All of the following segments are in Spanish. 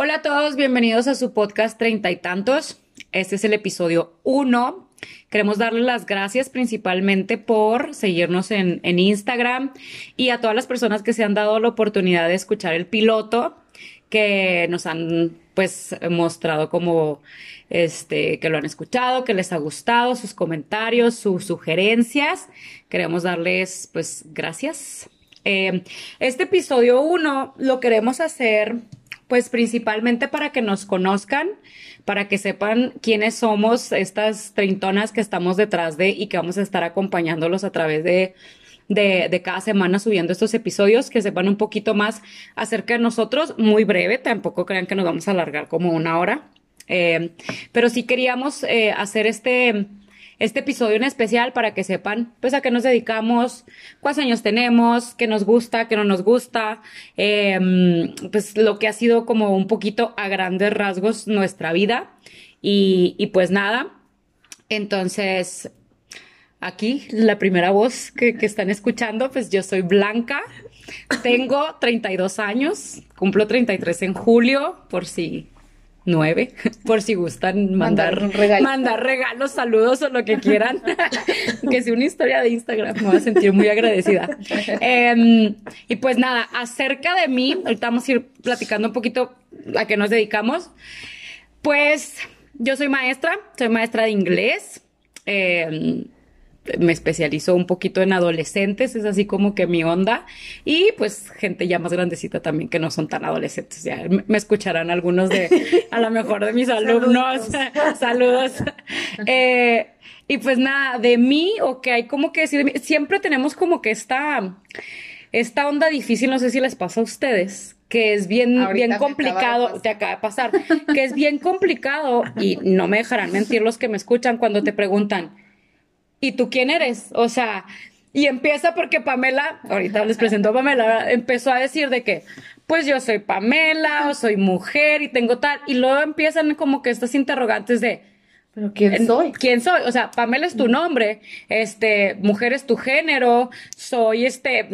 Hola a todos, bienvenidos a su podcast Treinta y Tantos. Este es el episodio 1. Queremos darles las gracias principalmente por seguirnos en, en Instagram y a todas las personas que se han dado la oportunidad de escuchar el piloto, que nos han pues mostrado como este que lo han escuchado, que les ha gustado, sus comentarios, sus sugerencias. Queremos darles pues gracias. Eh, este episodio 1 lo queremos hacer pues principalmente para que nos conozcan, para que sepan quiénes somos estas treintonas que estamos detrás de y que vamos a estar acompañándolos a través de, de, cada semana subiendo estos episodios, que sepan un poquito más acerca de nosotros, muy breve, tampoco crean que nos vamos a alargar como una hora. Eh, pero sí queríamos eh, hacer este, este episodio en especial para que sepan pues a qué nos dedicamos, cuántos años tenemos, qué nos gusta, qué no nos gusta, eh, pues lo que ha sido como un poquito a grandes rasgos nuestra vida. Y, y pues nada, entonces aquí la primera voz que, que, están escuchando, pues yo soy Blanca, tengo 32 años, cumplo 33 en julio, por si nueve, por si gustan mandar, mandar, regalos. mandar regalos, saludos o lo que quieran. que sea una historia de Instagram, me voy a sentir muy agradecida. Eh, y pues nada, acerca de mí, ahorita vamos a ir platicando un poquito a qué nos dedicamos. Pues yo soy maestra, soy maestra de inglés. Eh, me especializo un poquito en adolescentes, es así como que mi onda. Y pues gente ya más grandecita también que no son tan adolescentes. Ya me escucharán algunos de, a lo mejor de mis alumnos. Saludos. Saludos. Eh, y pues nada, de mí, o que hay como que decir, siempre tenemos como que esta, esta onda difícil, no sé si les pasa a ustedes, que es bien, Ahorita bien complicado, te acaba de pasar, que es bien complicado, y no me dejarán mentir los que me escuchan cuando te preguntan, ¿y tú quién eres? O sea, y empieza porque Pamela, ahorita les presento a Pamela, empezó a decir de que, pues yo soy Pamela, o soy mujer y tengo tal, y luego empiezan como que estas interrogantes de, ¿Pero quién soy? ¿Quién soy? O sea, Pamela es tu nombre, este, mujer es tu género, soy este,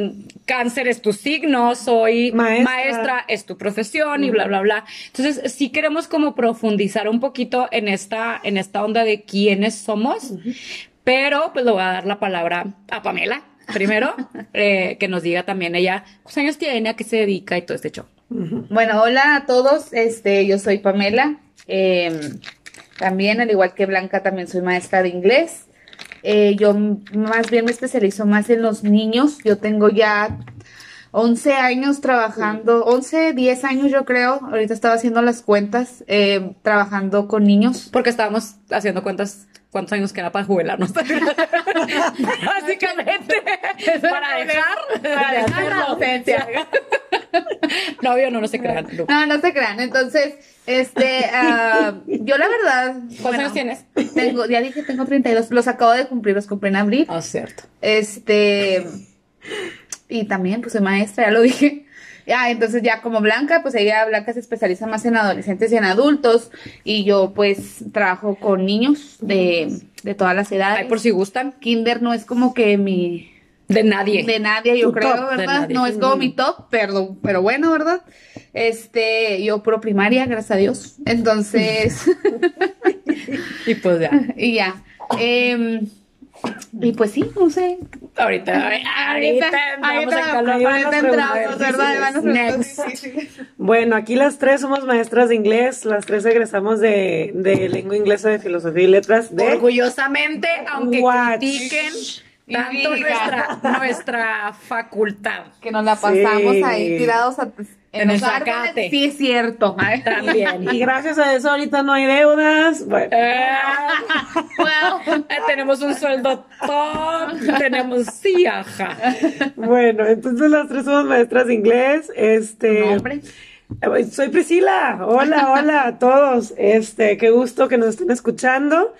cáncer es tu signo, soy maestra, maestra es tu profesión y bla, bla, bla. Entonces, sí queremos como profundizar un poquito en esta, en esta onda de quiénes somos, uh -huh. Pero pues le voy a dar la palabra a Pamela primero, eh, que nos diga también ella cuántos años tiene, a qué se dedica y todo este show. Bueno, hola a todos, este, yo soy Pamela. Eh, también, al igual que Blanca, también soy maestra de inglés. Eh, yo más bien me especializo más en los niños. Yo tengo ya 11 años trabajando, 11, 10 años yo creo, ahorita estaba haciendo las cuentas, eh, trabajando con niños. Porque estábamos haciendo cuentas cuántos años queda para jubilarnos. Básicamente, para dejar, para dejar la docencia. no, yo no, no se crean. No, no, no se crean. Entonces, este, uh, yo la verdad. ¿Cuántos bueno, años tienes? Tengo, ya dije, tengo 32. Los acabo de cumplir, los compré en abril. Ah, oh, cierto. Este, y también, pues soy maestra, ya lo dije. Ya, entonces ya como Blanca, pues ella, Blanca se especializa más en adolescentes y en adultos. Y yo pues trabajo con niños de, de todas las edades. Ay, por si gustan. Kinder no es como que mi... De nadie. De nadie, yo tu creo, top, ¿verdad? No es como mm. mi top, pero, pero bueno, ¿verdad? Este, yo pro primaria, gracias a Dios. Entonces... y pues ya. Y ya. Eh, y pues sí, no sé. Ahorita, ahorita, ahorita, ahorita entramos, ¿verdad? Next. Bueno, aquí las tres somos maestras de inglés, las tres egresamos de, de lengua inglesa, de filosofía y letras. De Orgullosamente, aunque critiquen tanto nuestra, nuestra facultad. Que nos la pasamos Sí. ahí tirados a, En en el árboles. zacate. Sí, es cierto. También. Y gracias a eso ahorita no hay deudas. Bueno, Ah, Well, eh, tenemos un sueldo top, tenemos sí, ajá. bueno, entonces las tres somos maestras de inglés. Este, nombre. Soy Priscila. Hola, hola a todos. Este, qué gusto que nos estén escuchando.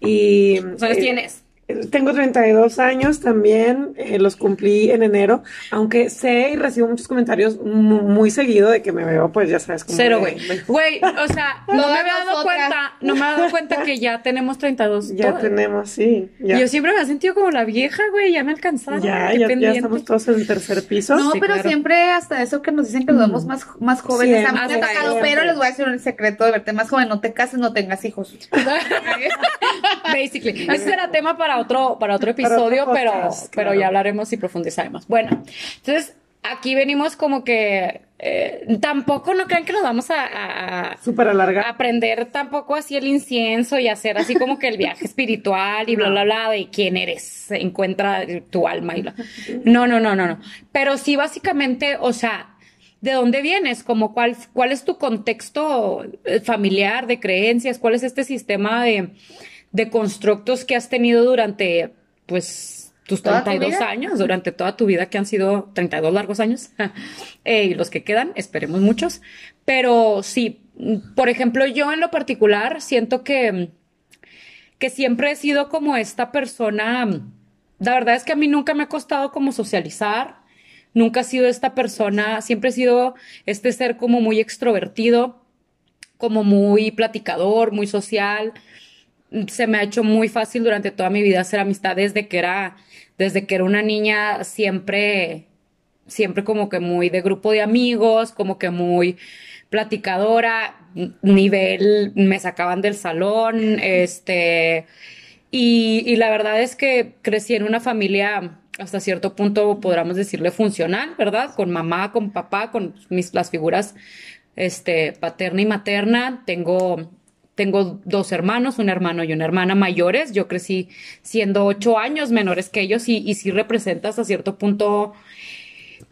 Y ¿Cuántos años eh, tienes? Tengo 32 años también, eh, los cumplí en enero, aunque sé y recibo muchos comentarios mu- muy seguido de que me veo, pues ya sabes, como Cero, güey. Güey, o sea, no me había dado cuenta, no me había dado cuenta que ya tenemos 32. Ya todas. tenemos, sí. Ya, Yo siempre me he sentido como la vieja, güey, ya me alcanzaron. ya, ya, ya estamos todos en el tercer piso. No, Sí, pero claro. siempre hasta eso que nos dicen que nos vemos más, más jóvenes. Siempre, a mí me ha siempre. pero les voy a decir un secreto de verte más joven. No te cases, no tengas hijos. Basically. Ese será tema para otro, para otro episodio, otro pero, podcast, pero claro. ya hablaremos y profundizaremos. Bueno, entonces aquí venimos como que eh, tampoco no crean que nos vamos a, a- a Súper alargada. aprender tampoco así el incienso y hacer así como que el viaje espiritual y bla, bla, bla, de quién eres, encuentra tu alma y bla. No, no, no, no, no. Pero sí básicamente, o sea, ¿de dónde vienes? Como cuál, cuál es tu contexto eh, familiar, de creencias, cuál es este sistema de, de constructos que has tenido durante, pues, tus ¿Toda tu 32 vida? años, durante toda tu vida, que han sido 32 largos años, eh, y los que quedan, esperemos muchos. Pero sí, por ejemplo, yo en lo particular siento que, que siempre he sido como esta persona, la verdad es que a mí nunca me ha costado como socializar, nunca he sido esta persona, siempre he sido este ser como muy extrovertido, como muy platicador, muy social. Se me ha hecho muy fácil durante toda mi vida hacer amistad desde que era, desde que era una niña, siempre, siempre como que muy de grupo de amigos, como que muy platicadora, nivel, me sacaban del salón, este, y, y la verdad es que crecí en una familia hasta cierto punto, podríamos decirle, funcional, ¿verdad? Con mamá, con papá, con mis, las figuras este, paterna y materna. Tengo, tengo dos hermanos, un hermano y una hermana mayores. Yo crecí siendo ocho años menores que ellos y, y sí representa hasta cierto punto.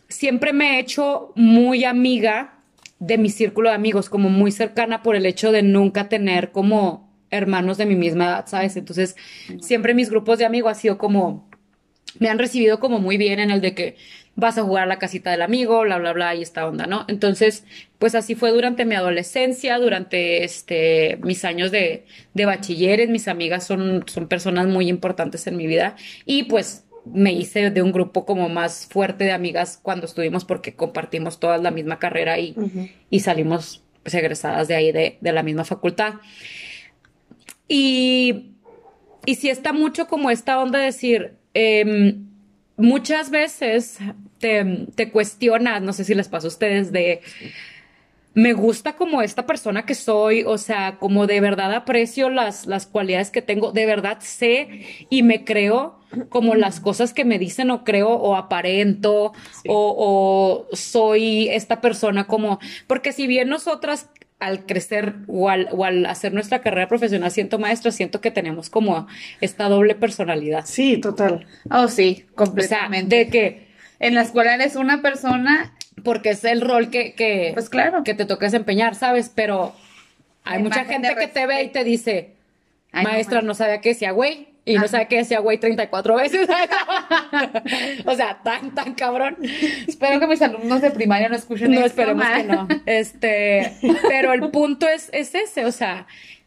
Siempre me he hecho muy amiga de mi círculo de amigos, como muy cercana por el hecho de nunca tener como hermanos de mi misma edad, ¿sabes? Entonces, siempre mis grupos de amigos ha sido como, me han recibido como muy bien en el de que vas a jugar a la casita del amigo, bla, bla, bla, y esta onda, ¿no? Entonces, pues así fue durante mi adolescencia, durante este, mis años de, de bachilleres, mis amigas son, son personas muy importantes en mi vida y pues me hice de un grupo como más fuerte de amigas cuando estuvimos porque compartimos todas la misma carrera y, y salimos pues, egresadas de ahí de, de la misma facultad. Y, y sí está mucho como esta onda de decir, em, muchas veces te, te cuestionas, no sé si les pasa a ustedes, de me gusta como esta persona que soy, o sea, como de verdad aprecio las, las cualidades que tengo, de verdad sé y me creo como las cosas que me dicen o creo o aparento o, o soy esta persona como, porque si bien nosotras al crecer o al, o al hacer nuestra carrera profesional siento maestra, siento que tenemos como esta doble personalidad. Sí, total. Oh, sí, O sea, completamente. de que, En la escuela eres una persona, porque es el rol que, que, pues claro. que te toca desempeñar, ¿sabes? Pero hay mucha gente que te ve y te dice, Ay, no maestra, manches. no sabía que decía güey, y no Ajá. sabía que decía güey 34 veces. o sea, tan, tan cabrón. Espero que mis alumnos de primaria no escuchen No esto, esperemos que no. Este, pero el punto es, es ese, o sea,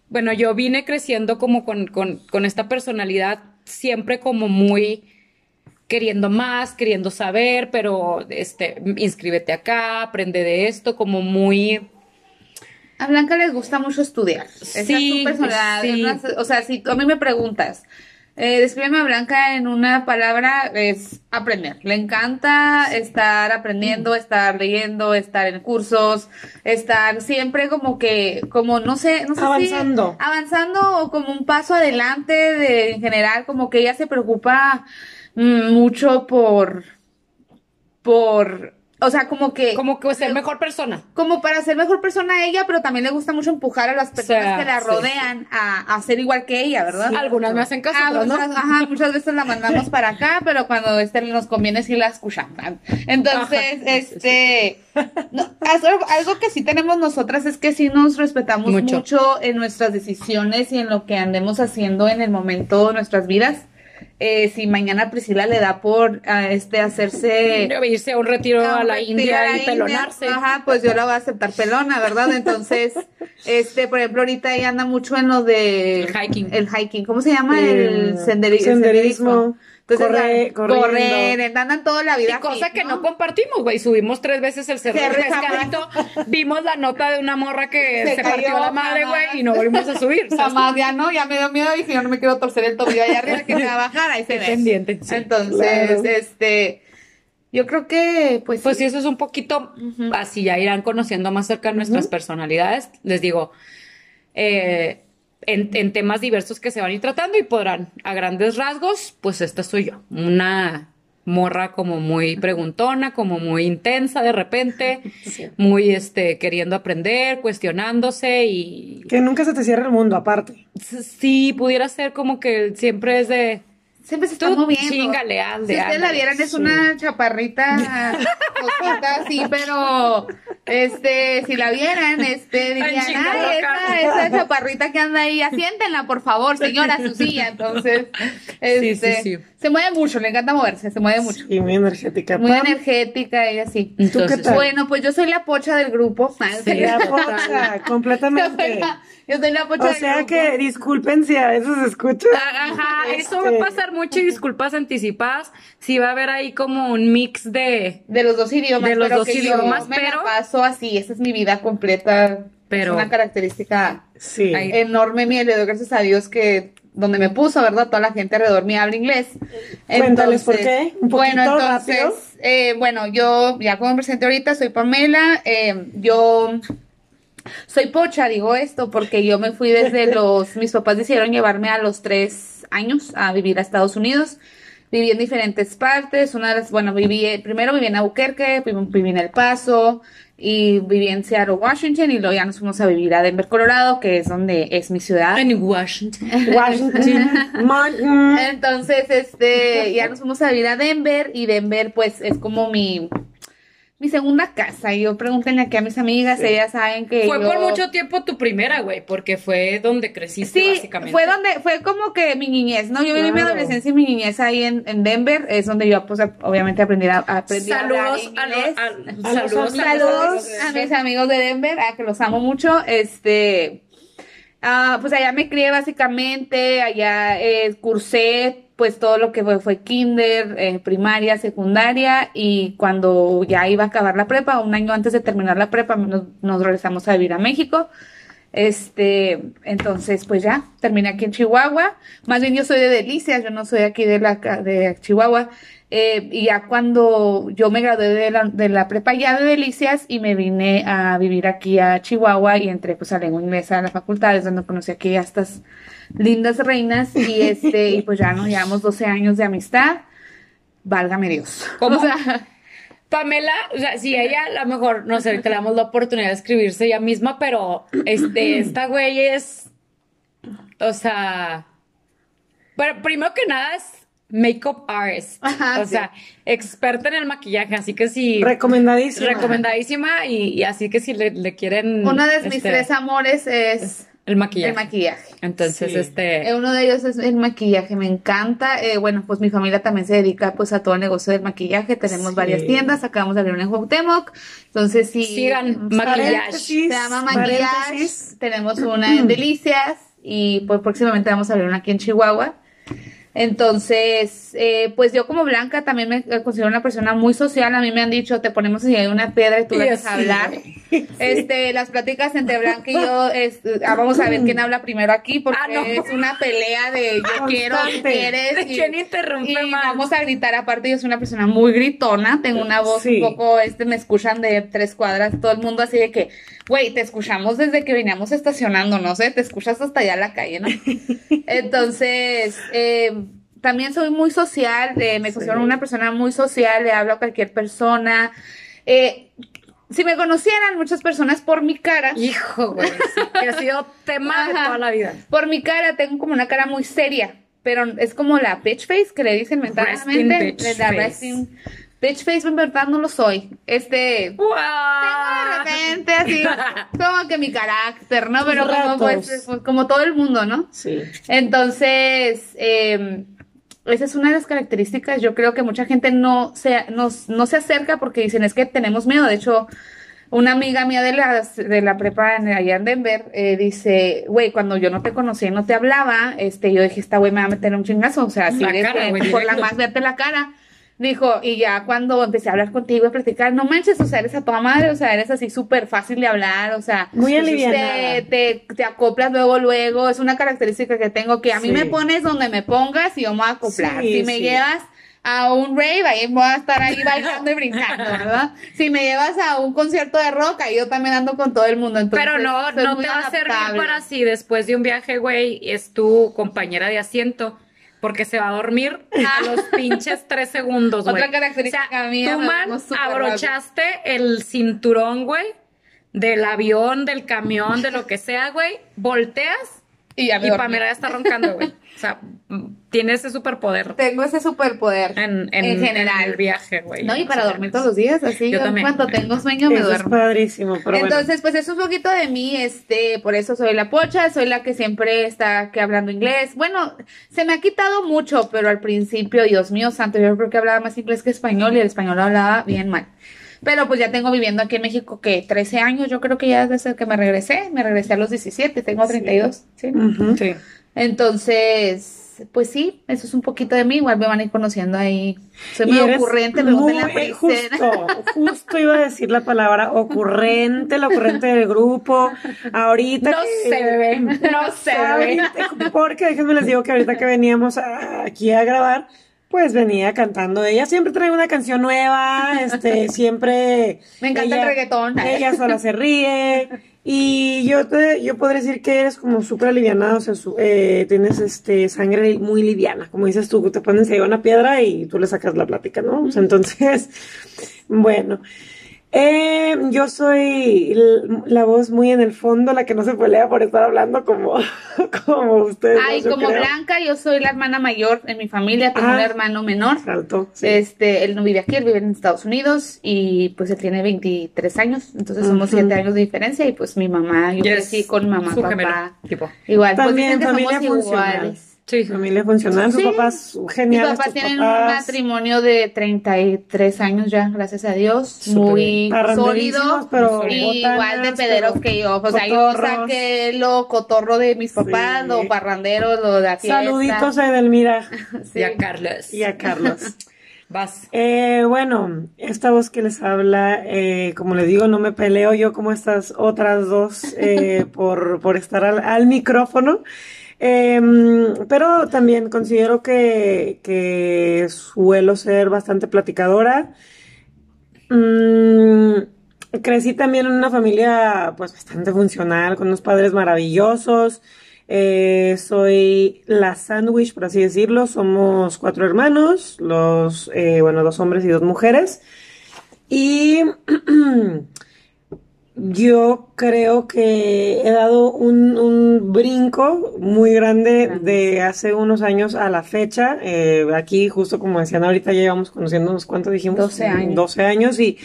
bueno, yo vine creciendo como con, con, con esta personalidad siempre como muy queriendo más, queriendo saber, pero este, inscríbete acá, aprende de esto, como muy A Blanca les gusta mucho estudiar. Esa Sí, es su personalidad. sí. o sea, si a mí me preguntas, eh, descríbeme a Blanca en una palabra, es aprender. Le encanta estar aprendiendo, estar leyendo, estar en cursos, estar siempre como que, como no sé, no sé si- Avanzando. avanzando o como un paso adelante de, en general, como que ella se preocupa mm, mucho por, por, o sea, como que como que ser mejor persona. como para ser mejor persona ella, pero también le gusta mucho empujar a las personas sea, que la sí, rodean A, a ser igual que ella, ¿verdad? Algunas me hacen caso, Ah, otras no. ajá, muchas veces la mandamos para acá, pero cuando este nos conviene sí la escuchamos. Entonces, Ajá, este, no, algo, algo que sí tenemos nosotras es que sí nos respetamos Mucho. mucho. en nuestras decisiones y en lo que andemos haciendo en el momento de nuestras vidas. Eh, si mañana Priscila le da por ah, este hacerse irse a un retiro a, la India a la y pelonarse. Ajá, pues yo la voy a aceptar pelona, ¿verdad? Entonces, este, por ejemplo, ahorita ella anda mucho en lo de El hiking. El hiking, ¿cómo se llama? El, El senderi- el senderismo, Entonces, corre- corriendo. correr, andan toda la vida. Y cosa fit, que no compartimos, güey. Subimos tres veces el cerro del pescadito. Vimos la nota de una morra que Se se, partió cayó, la madre, güey, y no volvimos a subir. ¿sabes? Jamás, ya no, ya me dio miedo y dije, yo no me quiero torcer el tobillo allá arriba, que me va a bajar, ahí se ve. pendiente, sí. Entonces, Claro. este, yo creo que, pues, Pues sí, eso es un poquito, así ya irán conociendo más cerca nuestras personalidades. Les digo, eh, en, en temas diversos que se van a ir tratando y podrán, a grandes rasgos, pues esta soy yo. Una morra como muy preguntona, como muy intensa de repente, muy este, queriendo aprender, cuestionándose y Que nunca se te cierra el mundo, aparte. sí, pudiera ser como que siempre es de... siempre se está Tú moviendo. chíngale, ande, Si ustedes la vieran, es Sí. una chaparrita, cosita así, pero, este, si la vieran, este, dirían, ay, loca". esa, esa chaparrita que anda ahí, asiéntenla, por favor, señora, su silla. Entonces, este, sí, sí. se mueve mucho, le encanta moverse, se mueve mucho. Y muy energética. Muy Pam, energética, ella sí. Entonces, qué tal? Bueno, pues yo soy la pocha del grupo. Sí. La pocha, completamente. Yo soy la pocha O del sea grupo. que disculpen si a veces escuchan. Ajá, eso va Este, a pasar mucho y disculpas anticipadas. Sí va a haber ahí como un mix de... De los dos idiomas. De los pero dos que yo idiomas, me la pero- paso así, esa es mi vida completa. Pero- Es una característica Sí. Enorme mía, y le doy gracias a Dios que donde me puso, ¿verdad? Toda la gente alrededor me habla inglés. Cuéntales por qué, un bueno, entonces, eh, bueno, yo ya como me presenté ahorita, soy Pamela, eh, yo soy pocha, digo esto, porque yo me fui desde los, mis papás decidieron llevarme a los tres años a vivir a Estados Unidos. Viví en diferentes partes, una de las, bueno, viví, primero viví en Albuquerque, viví, viví en El Paso, y viví en Seattle, Washington, y luego ya nos fuimos a vivir a Denver, Colorado, que es donde es mi ciudad. En Washington. Washington. Mm, Entonces, este, ya nos fuimos a vivir a Denver y Denver, pues, es como mi, mi segunda casa. Y yo pregúntenle aquí a mis amigas, ellas saben que Fue yo- por mucho tiempo tu primera, güey, porque fue donde creciste, Sí, básicamente. fue donde, fue como que mi niñez, ¿no? Yo viví mi Claro. adolescencia y mi niñez ahí en, en Denver, es donde yo, pues, obviamente aprendí a, aprendí a hablar Saludos a, los- inglés. a- A los saludos Saludos a mis amigos de Denver, a que los amo mucho. Este, ah, pues allá me crié básicamente, allá eh, cursé pues todo lo que fue, fue kinder, eh, primaria, secundaria y cuando ya iba a acabar la prepa, un año antes de terminar la prepa, nos, nos regresamos a vivir a México. Este, entonces, pues ya, terminé aquí en Chihuahua. Más bien yo soy de Delicias, yo no soy aquí de la de Chihuahua. Eh, y ya cuando yo me gradué de la, de la prepa ya de Delicias y me vine a vivir aquí a Chihuahua y entré pues a lengua inglesa a la facultad, es donde conocí aquí a estas lindas reinas y este, y pues ya nos llevamos 12 años de amistad. Válgame Dios. ¿Cómo? O sea, Pamela, o sea, si ella a lo mejor, no sé, que le damos la oportunidad de escribirse ella misma, pero este, esta güey es, o sea, bueno, primero que nada es makeup artist, Ajá, o sí. sea, experta en el maquillaje, así que si Recomendadísima. recomendadísima y, y así que si le, le quieren uno de mis este, tres amores es el maquillaje. el maquillaje. Entonces, Sí. este Eh, Uno de ellos es el maquillaje, me encanta. Eh, bueno, pues mi familia también se dedica pues a todo el negocio del maquillaje. Tenemos Sí. varias tiendas, acabamos de abrir una en Cuauhtémoc. Entonces sí. Sigan se maquillaje. Paréntesis, llama maquillaje. Tenemos una en Delicias y pues próximamente vamos a abrir una aquí en Chihuahua. Entonces, eh, pues yo como Blanca también me considero una persona muy social. A mí me han dicho, te ponemos así una piedra y tú dejas así. hablar. Este, las pláticas entre Blanca y yo, es, ah, vamos a ver quién habla primero aquí, porque Ah, no. es una pelea de yo quiero, tú Constante. quieres. ¿De y- quién interrumpe y más? vamos a gritar, aparte yo soy una persona muy gritona, tengo una voz Sí. un poco, este, me escuchan de tres cuadras, todo el mundo así de que, güey, te escuchamos desde que veníamos estacionando, no sé, te escuchas hasta allá en la calle, ¿no? Entonces, eh, también soy muy social, eh, me considero Sí. una persona muy social, le hablo a cualquier persona. Eh, si me conocieran muchas personas por mi cara, hijo, güey, que ha sido tema de toda la vida. por mi cara tengo como una cara muy seria, pero es como la bitch face que le dicen mentalmente. Resting bitch la face. resting bitch face en verdad no lo soy. Este ¡Wow! tengo de repente así como que mi carácter, ¿no? Pero como pues, pues, como todo el mundo, ¿no? Sí. Entonces, eh, esa es una de las características. Yo creo que mucha gente no se, no, no se acerca porque dicen es que tenemos miedo. De hecho, una amiga mía de, las, de la prepa en- allá en Denver eh, dice, güey, cuando yo no te conocía y no te hablaba, este, yo dije, esta güey me va a meter un chingazo. O sea, así La de cara, por la más verte la cara. Dijo, y ya cuando empecé a hablar contigo y a platicar, no manches, o sea, eres a toda madre, o sea, eres así súper fácil de hablar, o sea, Muy pues, te, te, te acoplas luego, luego, es una característica que tengo que a mí Sí. me pones donde me pongas y yo me voy a acoplar. Sí, si me sí. llevas a un rave, ahí voy a estar ahí bailando y brincando, ¿verdad? Si me llevas a un concierto de rock, ahí yo también ando con todo el mundo. Entonces, Pero no, no te va a servir para si después de un viaje, güey, es tu compañera de asiento. Porque se va a dormir a los pinches tres segundos, güey. Otra característica o sea, mía, tú, man, abrochaste el cinturón, güey, del avión, del camión, de lo que sea, güey. Volteas Y ya me y. Pamela ya está roncando, güey. O sea, tiene ese superpoder Tengo ese superpoder en, en, en, general. en el viaje, güey. No, y para dormir todos los días, así. Yo Yo, también. cuando tengo sueño me Eso es duermo. padrísimo, pero bueno. Entonces, pues eso es un poquito de mí, este, por eso soy la pocha, soy la que siempre está que hablando inglés. Bueno, se me ha quitado mucho, pero al principio, Dios mío santo, yo creo que hablaba más inglés que español y el español lo hablaba bien mal. Pero pues ya tengo viviendo aquí en México que 13 años, yo creo que ya desde que me regresé, me regresé a los 17, tengo 32, ¿sí? Ujú. Sí. Entonces, pues sí, eso es un poquito de mí, igual me van a ir conociendo ahí. Soy muy ocurrente, muy- Priscila. Justo, justo iba a decir la palabra ocurrente, la ocurrente del grupo. Ahorita. No que- se ve, no se ve. Ahorita, porque déjenme les digo que ahorita que veníamos a- aquí a grabar, pues venía cantando. Ella siempre trae una canción nueva, este, siempre. Me encanta el reggaetón. Ella sola se ríe. Y yo te, yo podría decir que eres como súper alivianada, o sea, su- eh, tienes este sangre muy liviana, como dices tú, te pones ahí una piedra y tú le sacas la plática, ¿no? O sea, entonces, bueno. Eh, yo soy la voz muy en el fondo, la que no se pelea por estar hablando como, como ustedes. Ay, como creo. Blanca, yo soy la hermana mayor en mi familia, tengo Ah. un hermano menor. Salto, sí. Este, él no vive aquí, él vive en Estados Unidos y pues él tiene 23 años, entonces somos Ujú. 7 años de diferencia y pues mi mamá, yo Y es crecí con mi mamá, su gemelo, papá. tipo. Igual, pues También dicen que familia somos funcional. iguales. Sí, sí. Familia funcional, sus Sí. papás Mis geniales. papás tienen un matrimonio de 33 años ya, gracias a Dios, Súper muy sólido pero y botanas, igual de pederos pero que yo, o sea, yo saqué lo cotorro de mis papás, Sí. lo parrandero, lo de la fiesta. Saluditos a Edelmira Sí. Y a Carlos. y a Carlos. Vas. Eh, bueno, esta voz que les habla, eh, como les digo, no me peleo yo como estas otras dos eh, por, por estar al, al micrófono. Em, pero también considero que, que suelo ser bastante platicadora. Mm, crecí también en una familia pues bastante funcional, con unos padres maravillosos. Eh, soy la sándwich, por así decirlo. Somos cuatro hermanos, los, eh, bueno, dos hombres y dos mujeres. Y yo creo que he dado un, un brinco muy grande de hace unos años a la fecha. Eh, aquí, justo como decían ahorita, ya llevamos conociéndonos, ¿cuánto dijimos? 12 años. 12 años y,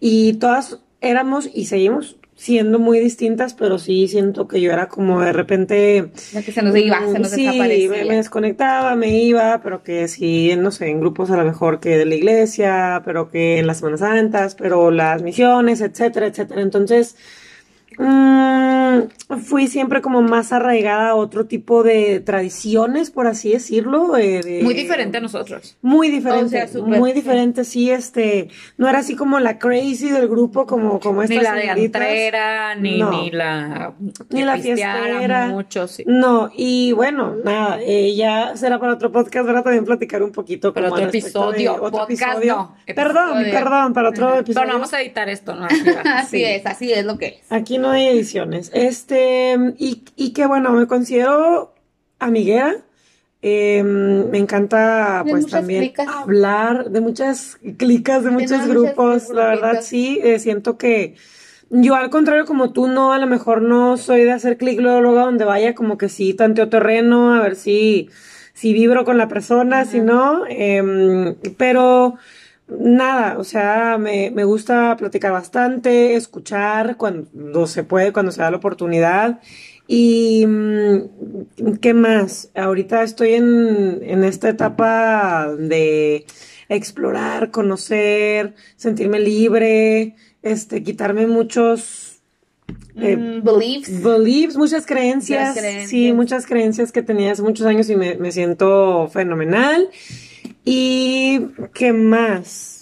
y todas éramos y seguimos siendo muy distintas, pero sí siento que yo era como de repente... La que se nos iba, se nos sí, desaparecía. me, me desconectaba, me iba, pero que sí, no sé, en grupos a lo mejor que de la iglesia, pero que en las Semanas Santas, pero las misiones, etcétera, etcétera. Entonces, mm, fui siempre como más arraigada a otro tipo de tradiciones, por así decirlo. eh, de- Muy diferente a nosotros. Muy diferente, O sea, súper. muy diferente, sí, este, no era así como la crazy del grupo, como, como Ni estas la de antrera, ni, No. ni la Ni la fiestera. mucho, sí. No, y bueno, nada, eh, ya será para otro podcast, ¿verdad? También platicar un poquito. Para como otro respecto de episodio, podcast no, Perdón, episodio. perdón, para otro episodio. Pero no vamos a editar esto, ¿no? Así va. Así Sí. es, así es lo que es. Aquí no hay ediciones. Este, y, y que bueno, me considero amiguera. Eh, me encanta, De pues también clicas. hablar de muchas clicas, de muchos grupos. La verdad, sí, eh, siento que yo, al contrario, como tú, no, a lo mejor no soy de hacer clic luego, luego a donde vaya, como que sí, tanteo terreno, a ver si, si vibro con la persona, si no. em, pero Nada, o sea, me, me gusta platicar bastante, escuchar cuando se puede, cuando se da la oportunidad. Y mm, ¿qué más? Ahorita estoy en, en esta etapa de explorar, conocer, sentirme libre, este, quitarme muchos eh, Mm, beliefs. beliefs, muchas creencias, creencias. sí, muchas creencias que tenía hace muchos años y me, me siento fenomenal. ¿Y qué más?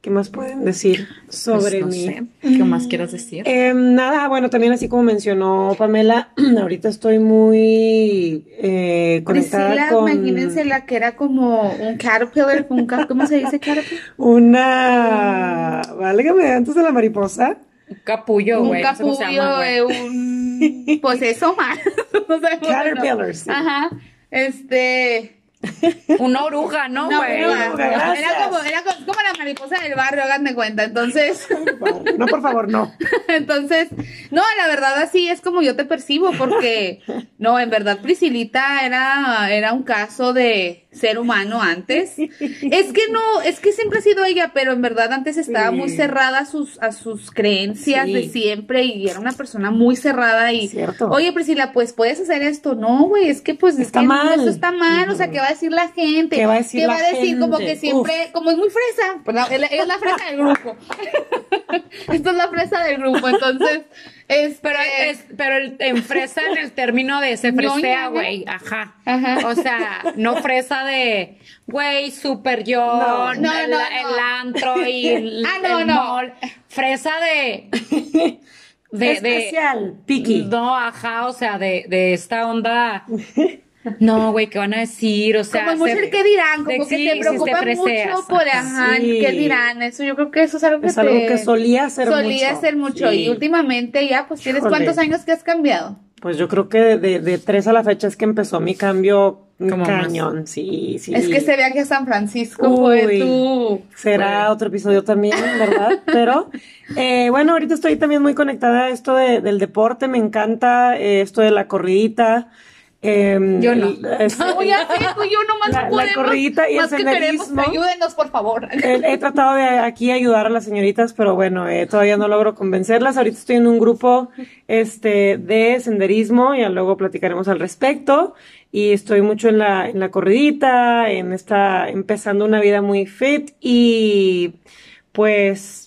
¿Qué más pueden decir Pues, sobre no mí? sé, ¿Qué más quieras decir? Eh, nada, bueno, también así como mencionó Pamela, ahorita estoy muy eh, conectada Priscila, con imagínense la que era como un caterpillar, un ca- ¿cómo se dice caterpillar? una, válgame, antes de la mariposa. Un capullo, un güey. sé cómo se capullo, llama, güey. eh, un... Pues eso más. no sé cómo Caterpillar, sí. Ajá. Este... Una oruga, ¿no, No, güey? pero- oruga, gracias. era como, era como, como la mariposa del barrio, háganme cuenta. Entonces, No, por favor, no. entonces, no, la verdad así es como yo te percibo, porque no, en verdad Priscilita era, era un caso de ser humano antes. Es que no, es que siempre ha sido ella, pero en verdad antes estaba Sí. muy cerrada a sus, a sus creencias Sí. de siempre y era una persona muy cerrada y, Cierto. oye Priscila, pues puedes hacer esto. No, güey, es que pues es Está que no, mal. eso está mal, o sea. ¿qué va a decir la gente? ¿Qué va a decir la decir? Como que siempre, como es muy fresa, pues la- es la fresa del grupo. Esto es la fresa del grupo, entonces, es, Pero, es, pero el, en fresa en el término de se fresea, güey. Ajá. Ajá. O sea, no fresa de, güey, super yo, No. el, No, no, no. el antro y el, Ah, no, el mall. Fresa de. De, de- Especial, piqui. No, ajá, o sea, de, de esta onda. No, güey, ¿qué van a decir? O sea, como mucho se- el que dirán, como que sí, te preocupa mucho por, ajá, Sí. qué dirán, eso yo creo que eso es algo que Es algo te- que solía hacer solía mucho. ser mucho Sí. y últimamente ya, pues tienes Híjole. cuántos años que has cambiado. Pues yo creo que de, de tres a la fecha es que empezó mi cambio Como cañón, sí, sí. Es que ese viaje a San Francisco Uy. fue tu... Será otro episodio también, ¿verdad? Pero eh, bueno, ahorita estoy también muy conectada a esto de- del deporte, me encanta eh, esto de la corridita. Em, Yo no. este, No, ya sé, tú y yo nomás La- la corridita y el más que queremos, senderismo. ayúdenos, por favor. He, he tratado de aquí ayudar a las señoritas, pero bueno, eh, todavía no logro convencerlas. Ahorita estoy en un grupo este, de senderismo, ya luego platicaremos al respecto. Y estoy mucho en la, en la corridita, en esta, empezando una vida muy fit y pues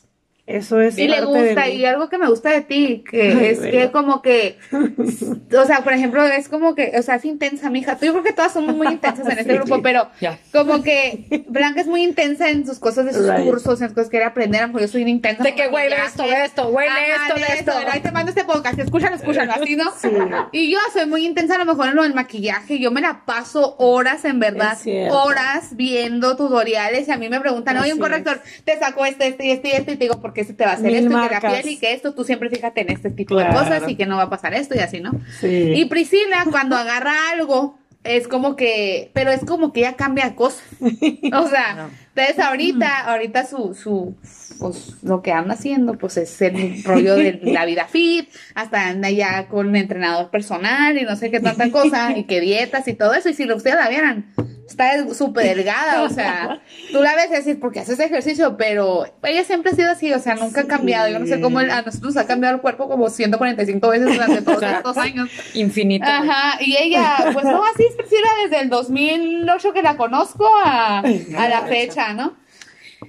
eso es Y le de gusta, mí. y algo que me gusta de ti, que Ay, es que como que, o sea, por ejemplo, es como que, o sea, es intensa, mija. Yo creo que todas somos muy intensas en este Sí. grupo, pero Ya. como que Blanca es muy intensa en sus cosas de sus Right. cursos, en sus cosas que quiere aprender, a yo soy una intensa. De que, maquillaje. esto, ve esto, Ajá, esto, lee esto. Ahí te mando este podcast, escúchalo, escúchalo, así, ¿no? Sí. Y yo soy muy intensa a lo mejor en lo del maquillaje, yo me la paso horas, en verdad, horas viendo tutoriales y a mí me preguntan, oye, un corrector, te sacó este, este y este y este, y te digo, ¿por qué se te va a hacer Mil esto? Y que la piel y que esto, tú siempre fíjate en este tipo Claro. de cosas y que no va a pasar esto y así, ¿no? Sí. Y Priscila, cuando agarra algo, es como que, pero es como que ella cambia cosas. O sea, entonces ahorita, ahorita su, su, pues lo que anda haciendo, pues es el rollo de la vida fit, hasta anda ya con entrenador personal y no sé qué tanta cosa, y que dietas y todo eso. Y si ustedes la vieran, está súper delgada, o sea, tú la ves y decir, porque haces ejercicio, pero ella siempre ha sido así, o sea, nunca ha cambiado. Yo no sé cómo él- a nosotros nos ha cambiado el cuerpo como 145 veces durante todos estos años. Infinito. güey. Ajá, y ella, pues no, así es Priscila desde el 2008 que la conozco a, a la fecha, ¿no?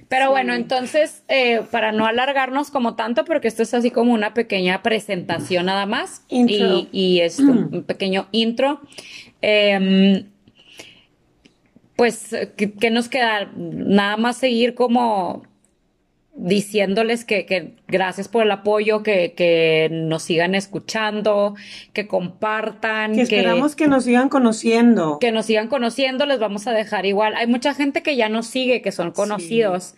Pero bueno, entonces, eh, para no alargarnos como tanto, porque esto es así como una pequeña presentación nada más. Intro. Y, y esto, un pequeño intro. em, pues, ¿qué, qué nos queda? Nada más seguir como diciéndoles que, que gracias por el apoyo, que, que nos sigan escuchando, que compartan, Que esperamos que nos sigan conociendo. que nos sigan conociendo, les vamos a dejar igual. Hay mucha gente que ya nos sigue, que son conocidos,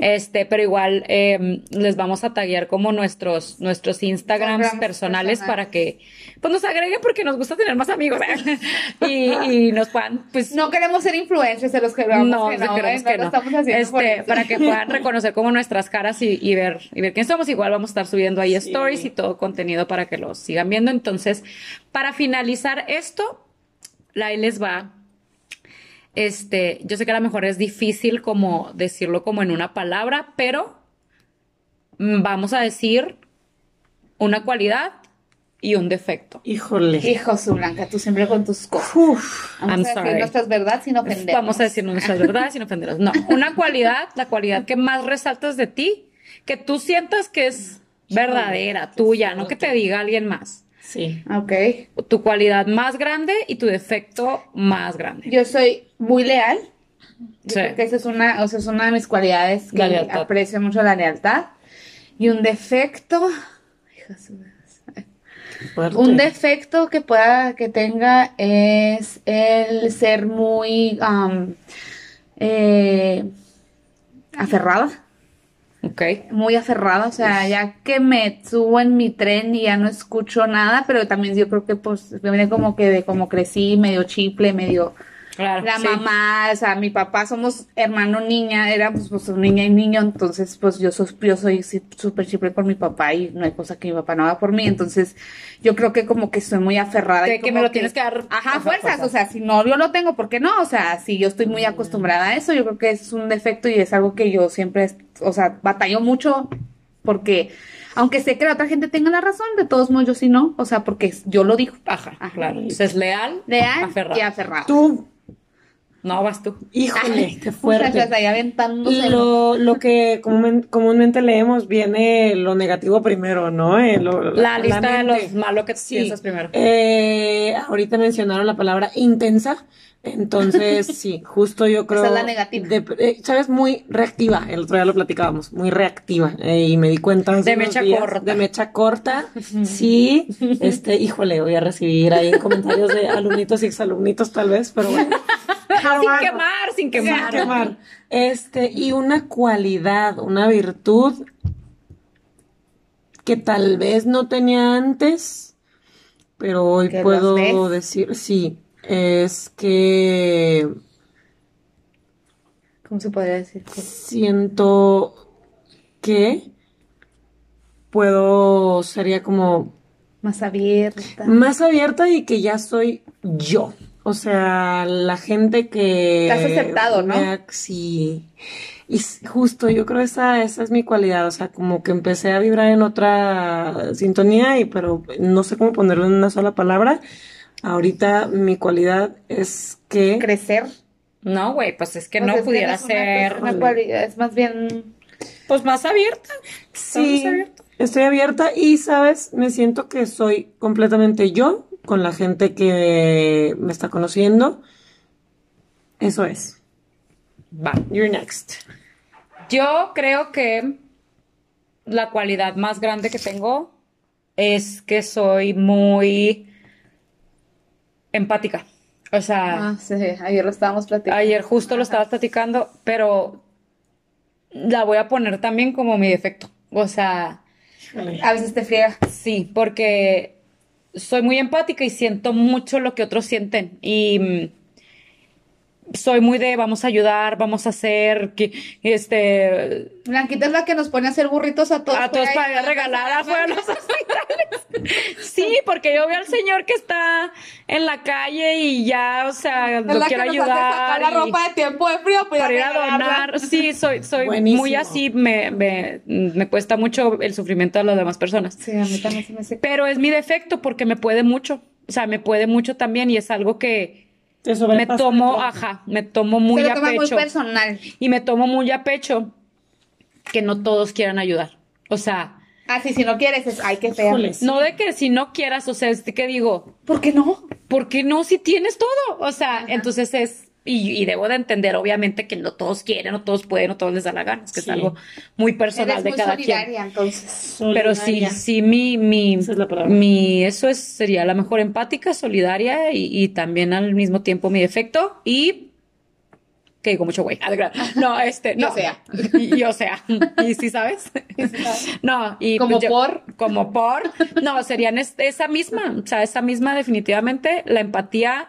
este, pero igual eh, les vamos a taguear como nuestros, nuestros Instagrams personales, personales. para que pues nos agreguen porque nos gusta tener más amigos y, y nos puedan, pues No queremos ser influencers de los no, que no, queremos ¿eh? que lo no. estamos haciendo por Este, eso. para que puedan reconocer como nuestras caras y, y ver y ver quién Igual vamos a estar subiendo ahí Sí. stories y todo contenido para que los sigan viendo. Entonces, para finalizar esto, la ahí les va. Este, yo sé que a lo mejor es difícil como decirlo como en una palabra, pero mm, vamos a decir una cualidad y un defecto. Híjole. Hijo, su Blanca, tú siempre con tus cosas. Uf. Vamos I'm a decir sorry. nuestras verdades sin ofender. Vamos a decir nuestras verdades sin ofenderlos. No, una cualidad, la cualidad que más resaltas de ti, que tú sientas que es verdadera, tuya, no que te diga alguien más. Sí. Ok. Tu cualidad más grande y tu defecto más grande. Yo soy muy leal. Yo Sí. creo que esa es una, o sea, es una de mis cualidades que aprecio mucho la lealtad. Y un defecto. Hija de su- Fuerte. Un defecto que pueda, que tenga es el ser muy eh, aferrada. Ok. muy aferrada, o sea, ya que me subo en mi tren y ya no escucho nada, pero también yo creo que pues viene como que de como crecí, medio chiple, medio Claro. la sí. mamá, o sea, mi papá somos hermano niña, éramos pues niña y niño, entonces pues yo soy, yo soy súper chiple por mi papá y no hay cosa que mi papá no haga por mí, entonces yo creo que como que soy muy aferrada. De y que como me lo tienes que dar Ajá, a fuerzas, fuerza. o sea, si no yo lo tengo, ¿por qué no? O sea, si yo estoy muy acostumbrada a eso, yo creo que es un defecto y es algo que yo siempre, o sea, batallo mucho porque aunque sé que la otra gente tenga la razón, de todos modos yo sí no, o sea, porque yo lo digo. Ajá, Ajá. claro. Entonces es leal, Leal aferrado. y aferrado. Tú, No, vas tú. híjole, qué fuerte. ahí aventándose. Lo, lo que comúnmente, comúnmente leemos viene lo negativo primero, ¿no? Eh, lo- La lista de los malos que Sí. piensas primero. Eh, ahorita mencionaron la palabra intensa. Entonces, sí, justo yo creo. Esa es la negativa. de- eh, ¿Sabes? Muy reactiva. El otro día lo platicábamos. Muy reactiva. Eh, y me di cuenta. De mecha días, corta. De mecha corta. Sí. Este, híjole, voy a recibir ahí comentarios de alumnitos y exalumnitos, tal vez, pero bueno. sin quemar, sin Sin quemar. quemar. Este, y una cualidad, una virtud que tal vez no tenía antes, pero hoy ¿Que las puedo decir, sí, es que ¿Cómo se podría decir? siento que puedo, sería como Más abierta. más abierta y que ya soy yo. O sea, la gente que... Te has aceptado, ¿no? sí. Y justo, yo creo esa, esa es mi cualidad. O sea, como que empecé a vibrar en otra sintonía y pero no sé cómo ponerlo en una sola palabra. Ahorita mi cualidad es que... Crecer. No, güey, pues es que Pues no es pudiera ser, Una cualidad, es más bien. pues más abierta. Sí, estoy abierta y, ¿sabes? Me siento que soy completamente yo con la gente que me está conociendo. Eso es. Va. You're next. Yo creo que la cualidad más grande que tengo es que soy muy empática. O sea, Ah, sí, ayer lo estábamos platicando. ayer justo lo estabas platicando, pero la voy a poner también como mi defecto. O sea, A veces te friega. sí, porque soy muy empática y siento mucho lo que otros sienten. Y mm, soy muy de vamos a ayudar, vamos a hacer, que, este, Blanquita es la que nos pone a hacer burritos a todos. a todos para regalar afuera los hospitales. Sí, porque yo veo al señor que está en la calle y ya, o sea, Es lo la quiero que nos hace sacar ayudar la ropa de tiempo de frío para, para ir a donar. Sí, soy, soy Buenísimo. muy así, me, me, me cuesta mucho el sufrimiento de las demás personas. Sí, a mí también se me hace. Pero es mi defecto porque me puede mucho. O sea, me puede mucho también y es algo que me tomo, todo. ajá, me tomo muy se lo a muy personal. Y me tomo muy a pecho que no todos quieran ayudar. O sea, Ah, sí, si no quieres, es ay, qué fea. No de que si no quieras, o sea, es que digo, ¿Por qué no? ¿por qué no si tienes todo? O sea, entonces es, y, y debo de entender, obviamente, que no todos quieren, no todos pueden, no todos les da la gana, es que Sí. es algo muy personal Eres de muy cada quien. entonces. Pero sí, sí, mi, mi, Esa es la palabra. mi, eso es, sería la mejor empática, solidaria y, y también al mismo tiempo mi defecto y que digo mucho güey. No, este, Yo no. sea. Y yo sea. ¿Y sí sabes? No, y Como pues yo- por. como por, no, serían es- esa misma, o sea, esa misma definitivamente, la empatía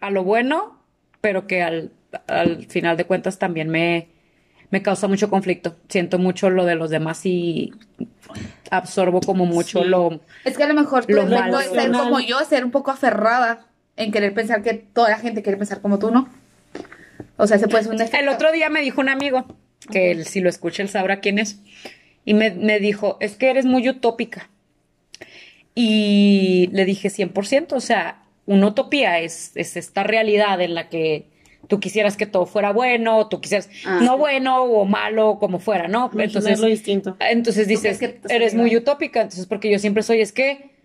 a lo bueno, pero que al, al final de cuentas también me, me causa mucho conflicto. Siento mucho lo de los demás y absorbo como mucho Sí. lo... Es que a lo mejor Lo malo. es ser como yo, ser un poco aferrada en querer pensar que toda la gente quiere pensar como tú, ¿no? O sea, se puede ser un efecto. El otro día me dijo un amigo, que él, si lo escucha, él sabrá quién es, y me, me dijo, es que eres muy utópica. Y le dije 100%, o sea, una utopía es, es esta realidad en la que tú quisieras que todo fuera bueno, tú quisieras Ah, no sí. bueno o malo, como fuera, ¿no? Entonces, Imaginarlo distinto. entonces ¿Tú dices, que eres muy utópica, entonces porque yo siempre soy, es que,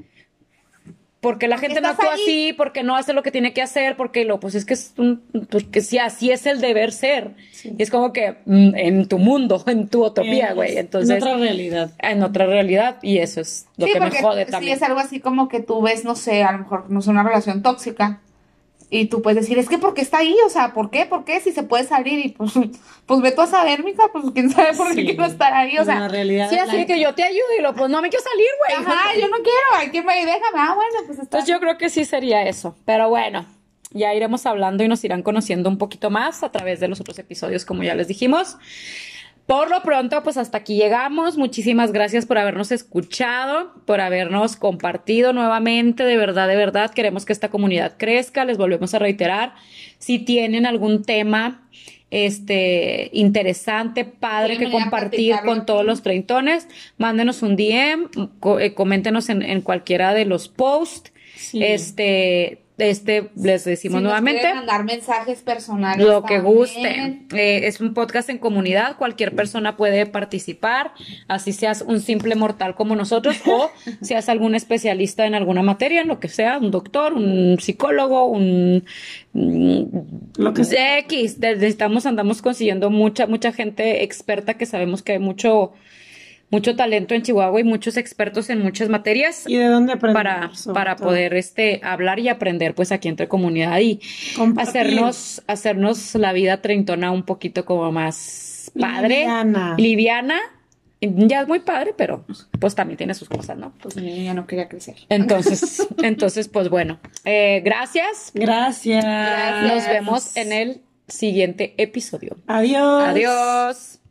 porque la gente no actúa ahí? así, porque no hace lo que tiene que hacer, porque lo, pues es que es un, porque sí, así es el deber ser. Y es como que mm, en tu mundo, en tu utopía, güey. en Entonces, otra realidad. en otra realidad, y eso es lo Sí, que me jode sí también. es algo así como que tú ves, no sé, a lo mejor no es una relación tóxica. Y tú puedes decir, es que ¿por qué está ahí? O sea, ¿por qué? ¿Por qué? Si se puede salir y pues, pues ve tú a saber, mija, pues quién sabe por qué Sí. quiero estar ahí. O sea, una realidad. Sí, así la- que yo te ayudo y lo, pues no me quiero salir, güey. ajá, yo no quiero, hay que me déjame. Ah, bueno, pues está. Entonces yo creo que sí sería eso. Pero bueno, ya iremos hablando y nos irán conociendo un poquito más a través de los otros episodios, como ya les dijimos. Por lo pronto, pues hasta aquí llegamos. Muchísimas gracias por habernos escuchado, por habernos compartido nuevamente. De verdad, de verdad, queremos que esta comunidad crezca. Les volvemos a reiterar. Si tienen algún tema este interesante, padre que compartir con todos los treintones, mándenos un DM, co- eh, coméntenos en, en cualquiera de los posts. Sí. Este, este, les decimos Si nos nuevamente. quieren mandar mensajes personales. Lo que también. guste. Eh, es un podcast en comunidad, cualquier persona puede participar, así seas un simple mortal como nosotros o seas algún especialista en alguna materia, en lo que sea, un doctor, un psicólogo, un mm, Lo que sea. X. Necesitamos, andamos consiguiendo mucha, mucha gente experta que sabemos que hay mucho, mucho talento en Chihuahua y muchos expertos en muchas materias ¿Y de dónde aprender? para, para poder este hablar y aprender pues aquí entre comunidad y Compartir. hacernos hacernos la vida treintona un poquito como más padre Liviana. liviana ya es muy padre pero pues también tiene sus cosas no Pues ya no quería crecer. entonces entonces pues bueno eh, gracias Gracias. Gracias. nos vemos en el siguiente episodio Adiós. adiós